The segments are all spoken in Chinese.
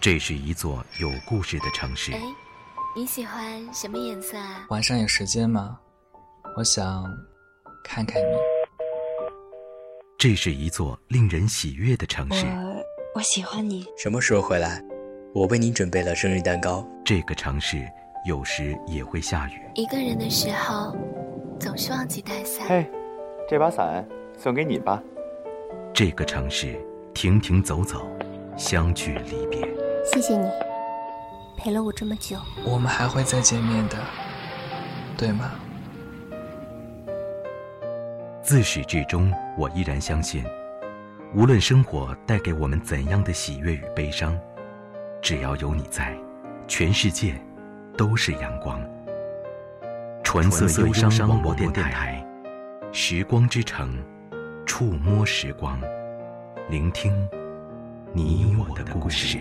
这是一座有故事的城市。哎，你喜欢什么颜色啊？晚上有时间吗？我想看看你。这是一座令人喜悦的城市。我我喜欢你。什么时候回来？我为你准备了生日蛋糕。这个城市有时也会下雨。一个人的时候，总是忘记带伞。嘿，这把伞送给你吧。这个城市停停走走，相聚离别。谢谢你，陪了我这么久。我们还会再见面的，对吗？自始至终，我依然相信，无论生活带给我们怎样的喜悦与悲伤，只要有你在，全世界都是阳光。纯色忧伤广播电台，时光之城，触摸时光，聆听你我的故事。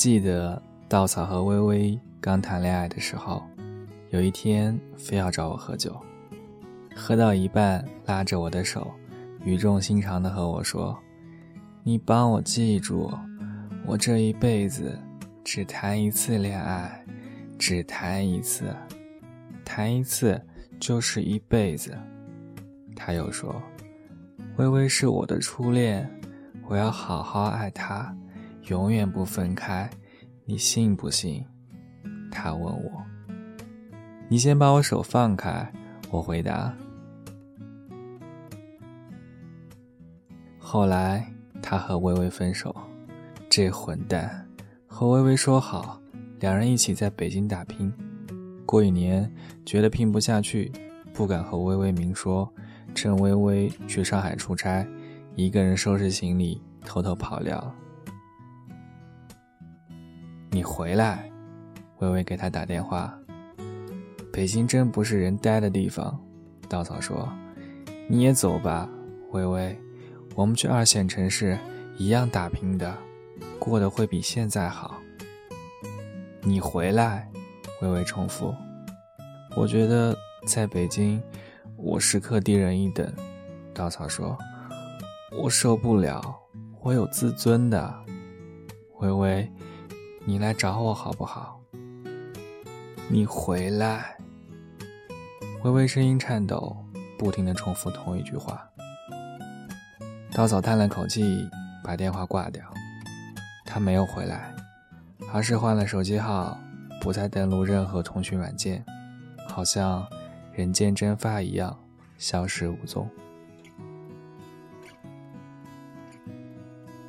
记得稻草和微微刚谈恋爱的时候，有一天非要找我喝酒，喝到一半拉着我的手，语重心长地和我说：“你帮我记住，我这一辈子只谈一次恋爱，只谈一次，谈一次就是一辈子。”他又说：“微微是我的初恋，我要好好爱她。”永远不分开，你信不信？他问我。你先把我手放开，我回答。后来他和微微分手，这混蛋和微微说好，两人一起在北京打拼。过一年，觉得拼不下去，不敢和微微明说，趁微微去上海出差，一个人收拾行李，偷偷跑掉。你回来，微微给他打电话。北京真不是人待的地方，稻草说：“你也走吧，微微，我们去二线城市一样打拼的，过得会比现在好。”你回来，微微重复。我觉得在北京，我时刻低人一等，稻草说：“我受不了，我有自尊的，微微。”你来找我好不好？你回来。微微声音颤抖，不停的重复同一句话。稻草叹了口气，把电话挂掉。他没有回来，而是换了手机号，不再登录任何通讯软件，好像人间蒸发一样，消失无踪。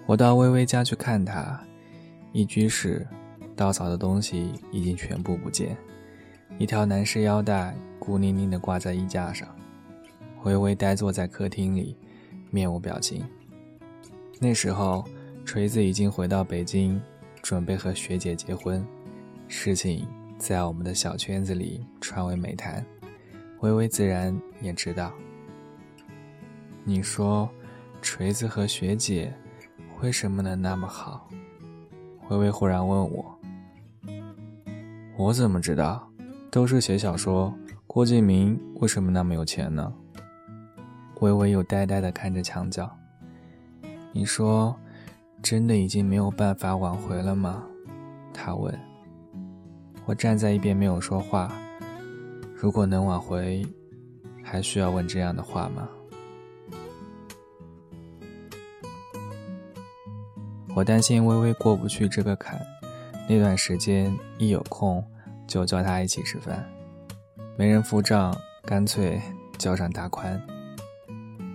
我到微微家去看他。一居室，稻草的东西已经全部不见，一条男士腰带孤零零地挂在衣架上。微微呆坐在客厅里，面无表情。那时候，锤子已经回到北京，准备和学姐结婚，事情在我们的小圈子里传为美谈。微微自然也知道。你说，锤子和学姐为什么能那么好？微微忽然问我：“我怎么知道？都是写小说。郭敬明为什么那么有钱呢？”微微又呆呆地看着墙角。你说，真的已经没有办法挽回了吗？他问。我站在一边没有说话。如果能挽回，还需要问这样的话吗？我担心微微过不去这个坎，那段时间一有空就叫她一起吃饭，没人付账，干脆叫上大宽。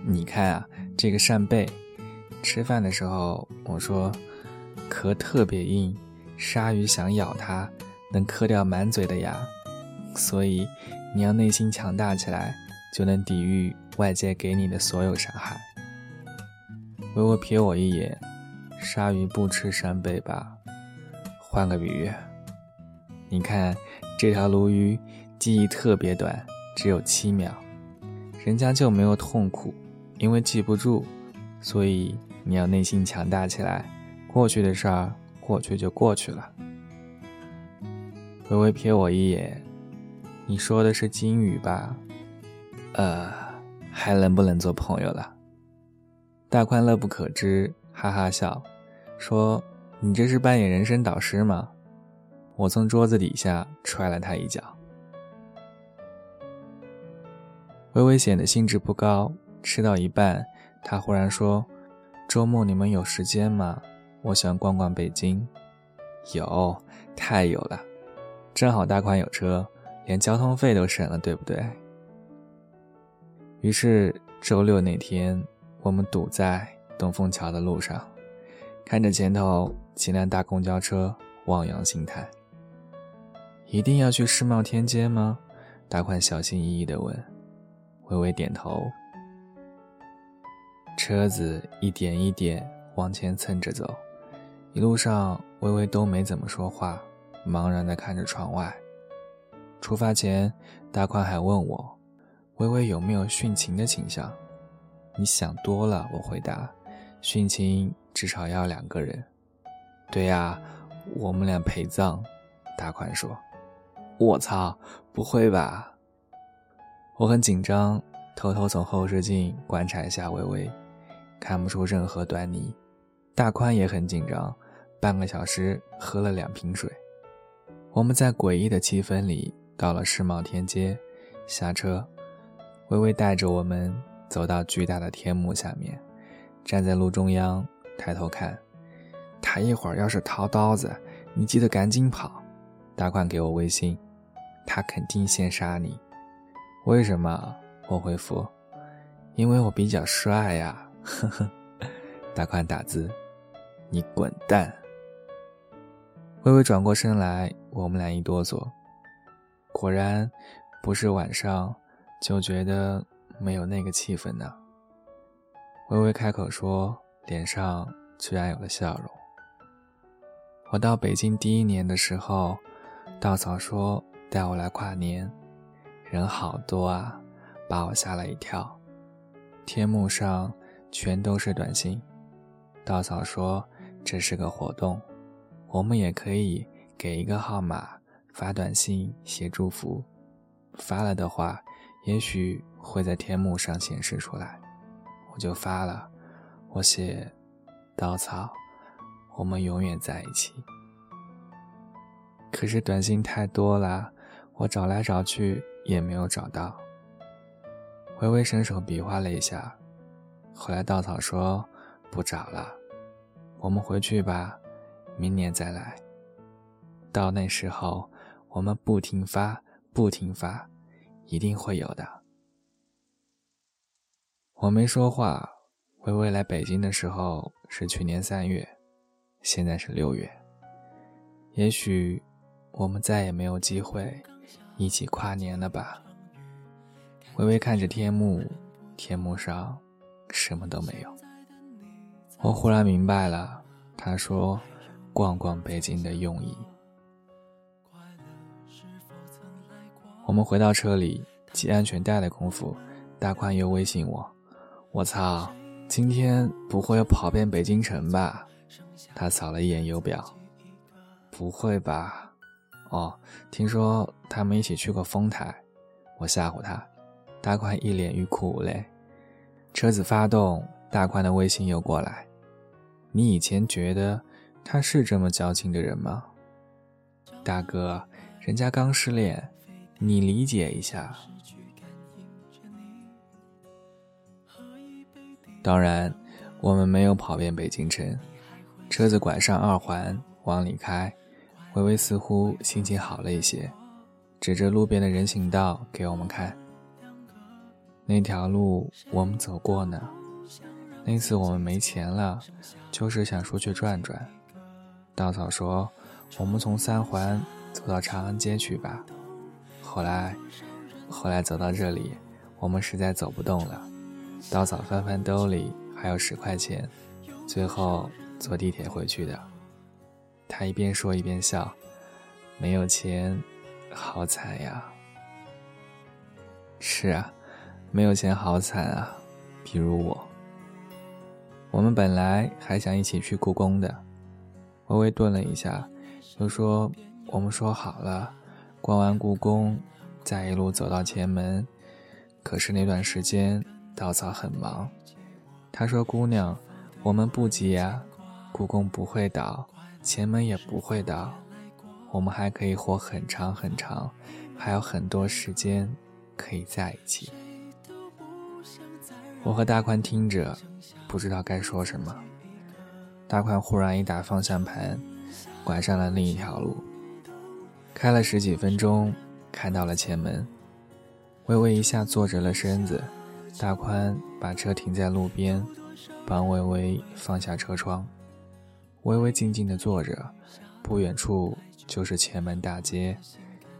你看啊，这个扇贝，吃饭的时候我说壳特别硬，鲨鱼想咬它能磕掉满嘴的牙，所以你要内心强大起来，就能抵御外界给你的所有伤害。微微瞥我一眼。鲨鱼不吃扇贝吧？换个比喻，你看这条鲈鱼记忆特别短，只有七秒。人家就没有痛苦，因为记不住，所以你要内心强大起来。过去的事儿，过去就过去了。微微瞥我一眼，你说的是金鱼吧？呃，还能不能做朋友了？大宽乐不可支，哈哈笑，说：“你这是扮演人生导师吗？”我从桌子底下踹了他一脚。微微显得兴致不高，吃到一半，他忽然说：“周末你们有时间吗？我想逛逛北京。”有，太有了，正好大款有车，连交通费都省了，对不对？于是周六那天。我们堵在东风桥的路上，看着前头几辆大公交车，望洋兴叹。一定要去世贸天阶吗？大宽小心翼翼地问。微微点头。车子一点一点往前蹭着走，一路上微微都没怎么说话，茫然地看着窗外。出发前，大宽还问我，微微有没有殉情的倾向。你想多了，我回答。殉情至少要两个人。对呀，我们俩陪葬。大宽说：“我操，不会吧？”我很紧张，偷偷从后视镜观察一下微微，看不出任何端倪。大宽也很紧张，半个小时喝了两瓶水。我们在诡异的气氛里到了世贸天阶，下车，微微带着我们。走到巨大的天幕下面，站在路中央，抬头看。他一会儿要是掏刀子，你记得赶紧跑。大宽给我微信，他肯定先杀你。为什么？我回复，因为我比较帅呀。呵呵。大宽打字，你滚蛋。微微转过身来，我们俩一哆嗦。果然，不是晚上，就觉得。没有那个气氛呢。微微开口说，脸上居然有了笑容。我到北京第一年的时候，稻草说带我来跨年，人好多啊，把我吓了一跳。天幕上全都是短信。稻草说这是个活动，我们也可以给一个号码发短信写祝福，发了的话，也许。会在天幕上显示出来，我就发了。我写：“稻草，我们永远在一起。”可是短信太多了，我找来找去也没有找到。微微伸手比划了一下，后来稻草说：“不找了，我们回去吧，明年再来。到那时候，我们不停发，不停发，一定会有的。”我没说话。微微来北京的时候是去年三月，现在是六月。也许我们再也没有机会一起跨年了吧？微微看着天幕，天幕上什么都没有。我忽然明白了，他说“逛逛北京”的用意。我们回到车里系安全带的功夫，大宽又微信我。我操，今天不会要跑遍北京城吧？他扫了一眼油表，不会吧？哦，听说他们一起去过丰台。我吓唬他，大宽一脸欲哭无泪。车子发动，大宽的微信又过来。你以前觉得他是这么矫情的人吗？大哥，人家刚失恋，你理解一下。当然，我们没有跑遍北京城。车子拐上二环往里开，微微似乎心情好了一些，指着路边的人行道给我们看。那条路我们走过呢。那次我们没钱了，就是想出去转转。稻草说：“我们从三环走到长安街去吧。”后来，后来走到这里，我们实在走不动了。稻草翻翻兜里还有十块钱，最后坐地铁回去的。他一边说一边笑，没有钱，好惨呀！是啊，没有钱好惨啊。比如我，我们本来还想一起去故宫的。微微顿了一下，又说：“我们说好了，逛完故宫，再一路走到前门。可是那段时间，稻草很忙。他说：‘姑娘，我们不急呀，故宫不会倒，前门也不会倒，我们还可以活很长很长，还有很多时间可以在一起。’我和大宽听着，不知道该说什么。”大宽忽然一打方向盘，拐上了另一条路。开了十几分钟，看到了前门。微微一下坐直了身子，大宽把车停在路边，帮微微放下车窗。微微静静地坐着，不远处就是前门大街，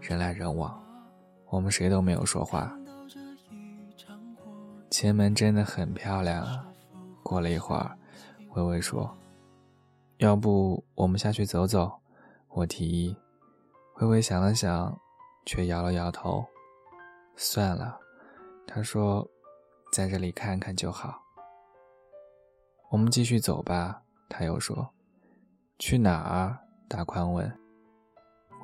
人来人往。我们谁都没有说话。前门真的很漂亮啊。过了一会儿，微微说。要不我们下去走走？我提议。微微想了想，却摇了摇头。算了，他说，在这里看看就好。我们继续走吧。他又说，去哪儿？大宽问。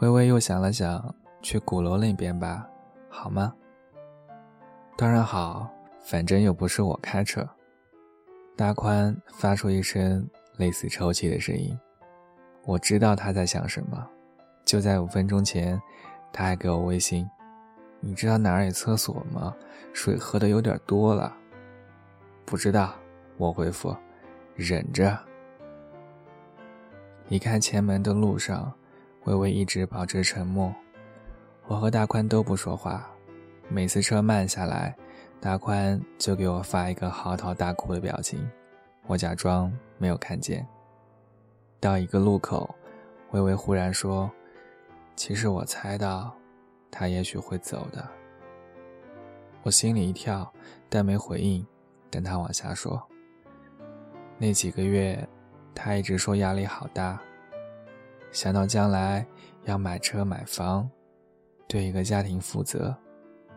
微微又想了想，去鼓楼那边吧，好吗？当然好，反正又不是我开车。大宽发出一声。类似抽泣的声音，我知道他在想什么。就在五分钟前，他还给我微信：“你知道哪儿有厕所吗？水喝的有点多了。”不知道，我回复：“忍着。”离开前门的路上，微微一直保持沉默。我和大宽都不说话。每次车慢下来，大宽就给我发一个嚎啕大哭的表情。我假装没有看见。到一个路口，微微忽然说：“其实我猜到，他也许会走的。”我心里一跳，但没回应。等他往下说：“那几个月，他一直说压力好大，想到将来要买车买房，对一个家庭负责，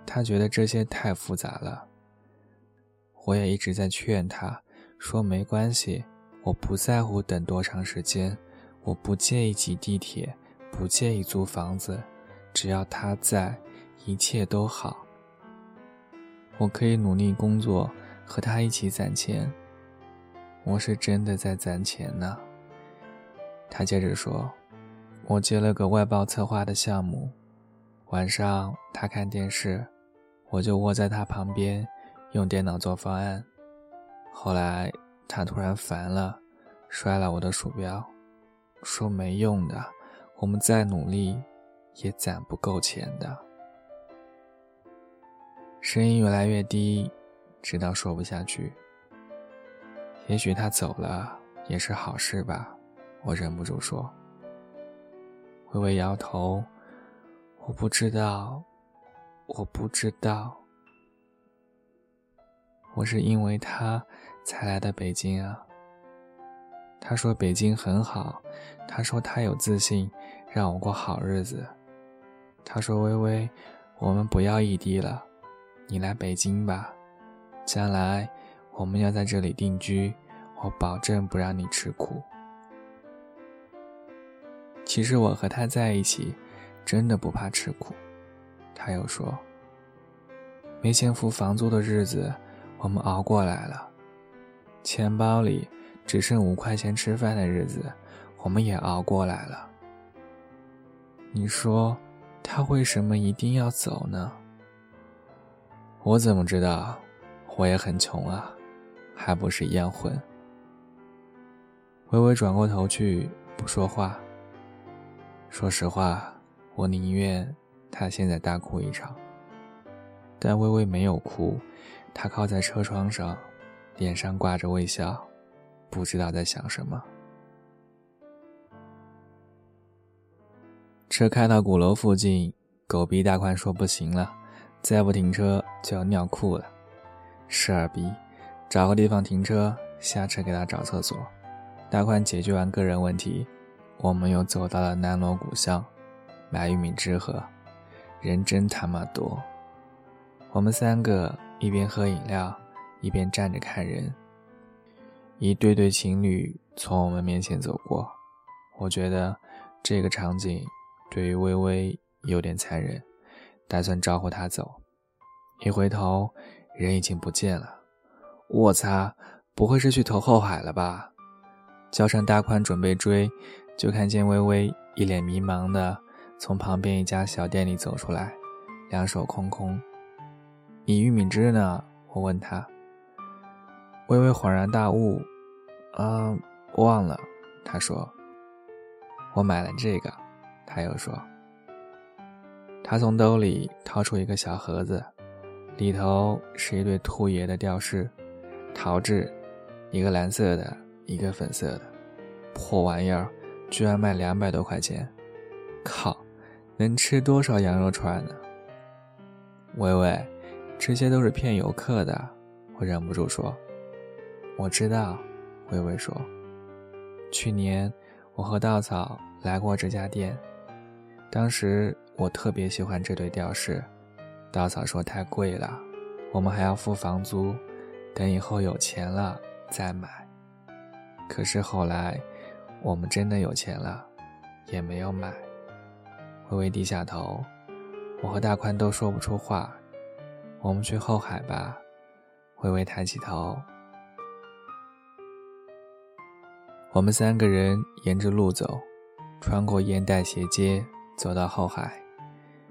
他觉得这些太复杂了。我也一直在劝他。”说没关系，我不在乎等多长时间，我不介意挤地铁，不介意租房子，只要他在，一切都好。我可以努力工作，和他一起攒钱。我是真的在攒钱呢。他接着说：“我接了个外包策划的项目，晚上他看电视，我就窝在他旁边，用电脑做方案。”后来他突然烦了，摔了我的鼠标，说没用的，我们再努力也攒不够钱的。声音越来越低，直到说不下去。也许他走了也是好事吧，我忍不住说。微微摇头，我不知道，我不知道。我是因为他才来的北京啊。他说北京很好，他说他有自信，让我过好日子。他说微微，我们不要异地了，你来北京吧，将来我们要在这里定居，我保证不让你吃苦。其实我和他在一起，真的不怕吃苦。他又说，没钱付房租的日子。我们熬过来了，钱包里只剩五块钱吃饭的日子，我们也熬过来了。你说，他为什么一定要走呢？我怎么知道？我也很穷啊，还不是一样混。微微转过头去，不说话。说实话，我宁愿他现在大哭一场。但微微没有哭。他靠在车窗上，脸上挂着微笑，不知道在想什么。车开到鼓楼附近，狗逼大宽说：“不行了，再不停车就要尿裤了。”事儿逼，找个地方停车，下车给他找厕所。大宽解决完个人问题，我们又走到了南锣鼓巷，买玉米汁喝。人真他妈多。我们三个一边喝饮料，一边站着看人。一对对情侣从我们面前走过，我觉得这个场景对于微微有点残忍，打算招呼她走。一回头，人已经不见了。我擦，不会是去投后海了吧？叫上大宽准备追，就看见微微一脸迷茫的从旁边一家小店里走出来，两手空空。你玉米汁呢？我问他。微微恍然大悟，啊，忘了。他说：“我买了这个。”他又说：“他从兜里掏出一个小盒子，里头是一对兔爷的吊饰，陶制，一个蓝色的。”一个粉色的破玩意儿，居然卖两百多块钱！靠，能吃多少羊肉串呢？微微，这些都是骗游客的。我忍不住说：“我知道。”微微说：“去年我和稻草来过这家店，当时我特别喜欢这对吊饰。稻草说太贵了，我们还要付房租，等以后有钱了再买。”可是后来，我们真的有钱了，也没有买。微微低下头，我和大宽都说不出话。我们去后海吧。微微抬起头。我们三个人沿着路走，穿过烟袋斜街，走到后海，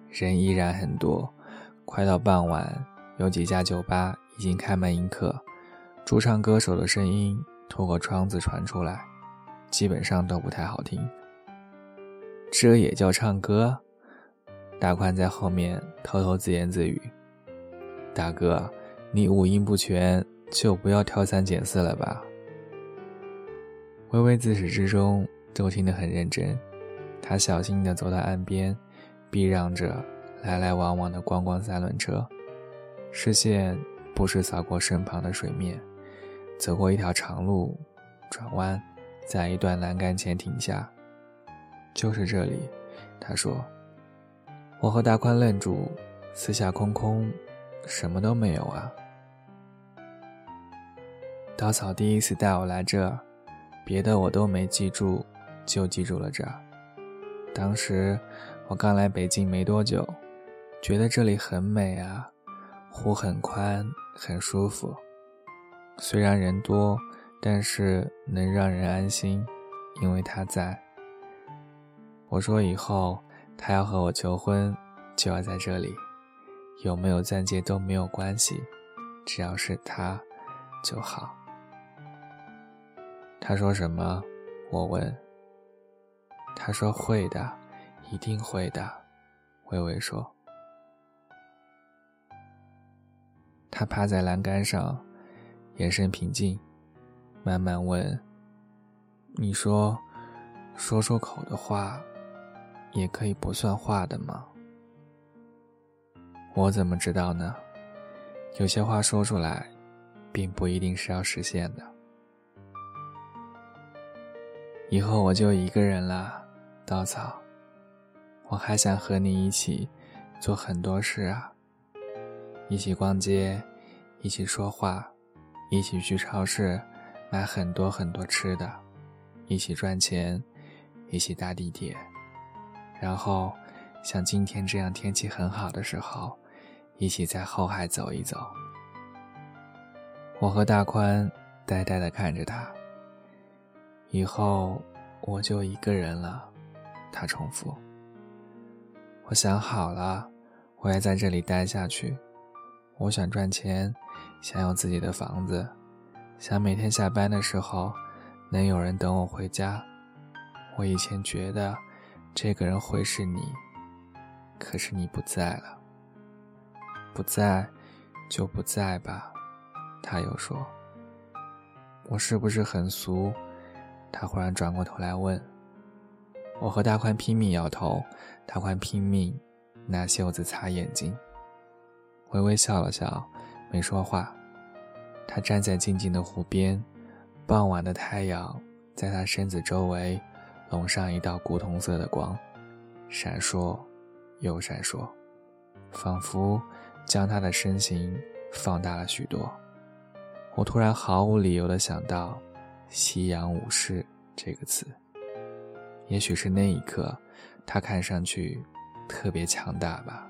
人依然很多。快到傍晚，有几家酒吧已经开门迎客，驻唱歌手的声音。透过窗子传出来，基本上都不太好听。这也叫唱歌？大宽在后面偷偷自言自语：“大哥，你五音不全，就不要挑三拣四了吧。”微微自始至终都听得很认真，他小心地走到岸边，避让着来来往往的观光三轮车，视线不时扫过身旁的水面。走过一条长路，转弯，在一段栏杆前停下。就是这里，他说。我和大宽愣住，四下空空，什么都没有啊。稻草第一次带我来这儿，别的我都没记住，就记住了这儿。当时我刚来北京没多久，觉得这里很美啊，湖很宽，很舒服。虽然人多，但是能让人安心，因为他在。我说以后他要和我求婚，就要在这里，有没有钻戒都没有关系，只要是他就好。他说什么？我问。他说会的，一定会的。微微说。他趴在栏杆上。眼神平静，慢慢问：“你说，说出口的话，也可以不算话的吗？”我怎么知道呢？有些话说出来，并不一定是要实现的。以后我就一个人了，稻草。我还想和你一起做很多事啊，一起逛街，一起说话。一起去超市买很多很多吃的，一起赚钱，一起搭地铁，然后像今天这样天气很好的时候，一起在后海走一走。我和大宽呆呆地看着他。以后我就一个人了，他重复。我想好了，我要在这里待下去。我想赚钱。想有自己的房子，想每天下班的时候能有人等我回家。我以前觉得这个人会是你，可是你不在了。不在就不在吧，他又说。我是不是很俗？他忽然转过头来问。我和大宽拼命摇头，大宽拼命拿袖子擦眼睛。微微笑了笑。没说话，他站在静静的湖边，傍晚的太阳在他身子周围笼上一道古铜色的光，闪烁又闪烁。仿佛将他的身形放大了许多。我突然毫无理由的想到“夕阳武士”这个词。也许是那一刻，他看上去特别强大吧。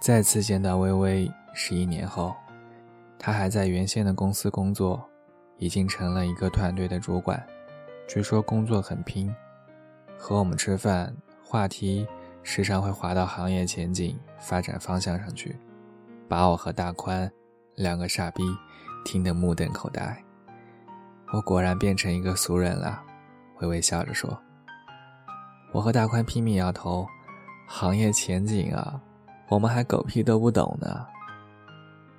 再次见到微微是一年后，他还在原先的公司工作，已经成了一个团队的主管。据说工作很拼，和我们吃饭，话题时常会滑到行业前景、发展方向上去，把我和大宽两个傻逼听得目瞪口呆。我果然变成一个俗人了，微微笑着说。我和大宽拼命摇头，行业前景啊，我们还狗屁都不懂呢。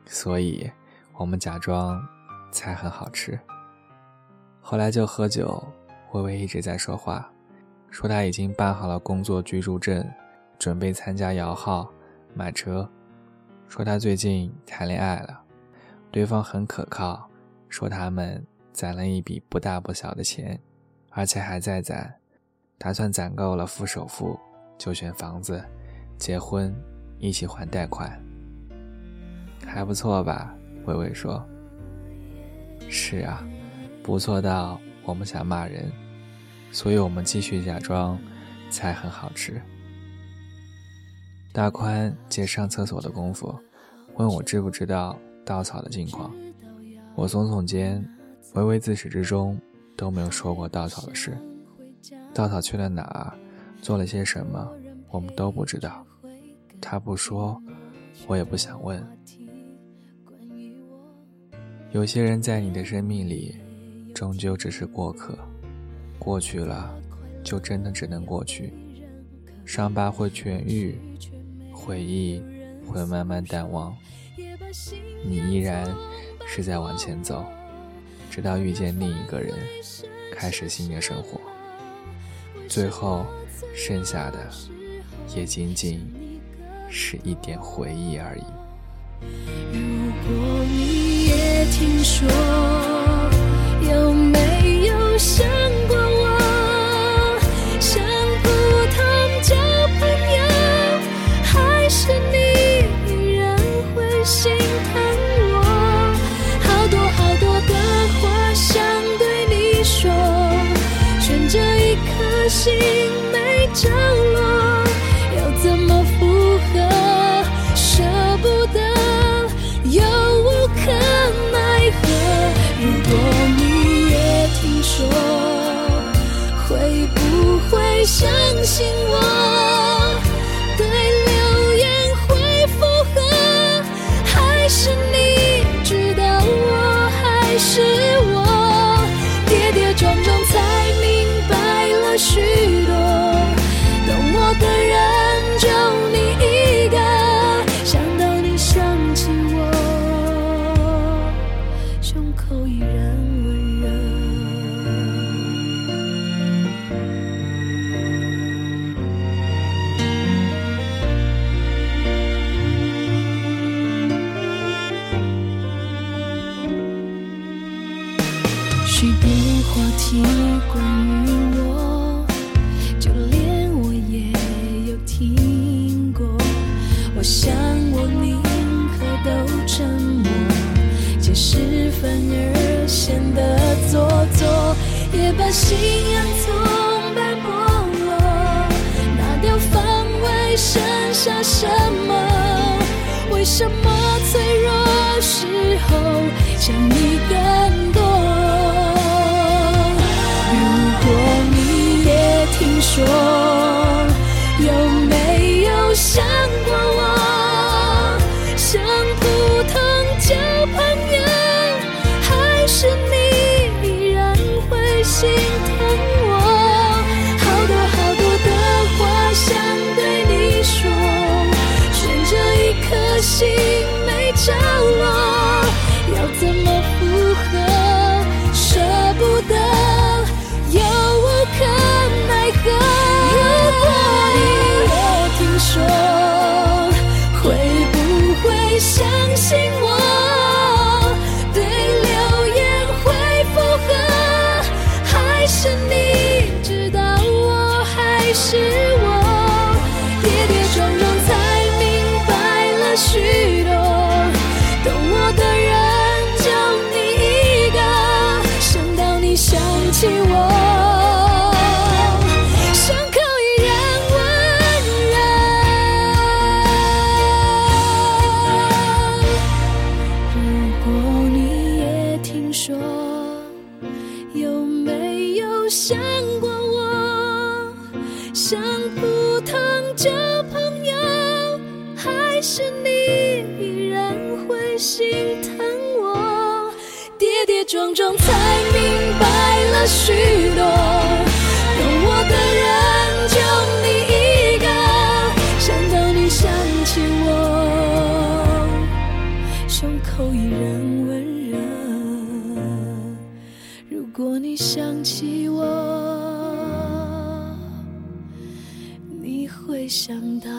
所以，我们假装菜很好吃。后来就喝酒，微微一直在说话，说他已经办好了工作居住证，准备参加摇号、买车。说他最近谈恋爱了，对方很可靠，说他们。攒了一笔不大不小的钱，而且还在攒，打算攒够了付首付就选房子，结婚一起还贷款，还不错吧？微微说：“是啊，不错到我们想骂人，所以我们继续假装菜很好吃。”大宽借上厕所的功夫，问我知不知道稻草的近况，我耸耸肩。微微自始至终都没有说过稻草的事，稻草去了哪儿，做了些什么，我们都不知道。他不说，我也不想问。有些人在你的生命里，终究只是过客，过去了，就真的只能过去。伤疤会痊愈，回忆会慢慢淡忘，你依然是在往前走。直到遇见另一个人，开始新的生活，最后剩下的也仅仅是一点回忆而已。如果你也听说，有没有想把信仰从被剥落，拿掉防卫，剩下什么？为什么脆弱时候想你更多？如果你也听说，你依然会心疼我跌跌撞撞才明白了许多懂我的人就你一个想到你想起我。胸口依然温热如果你想起我你会想到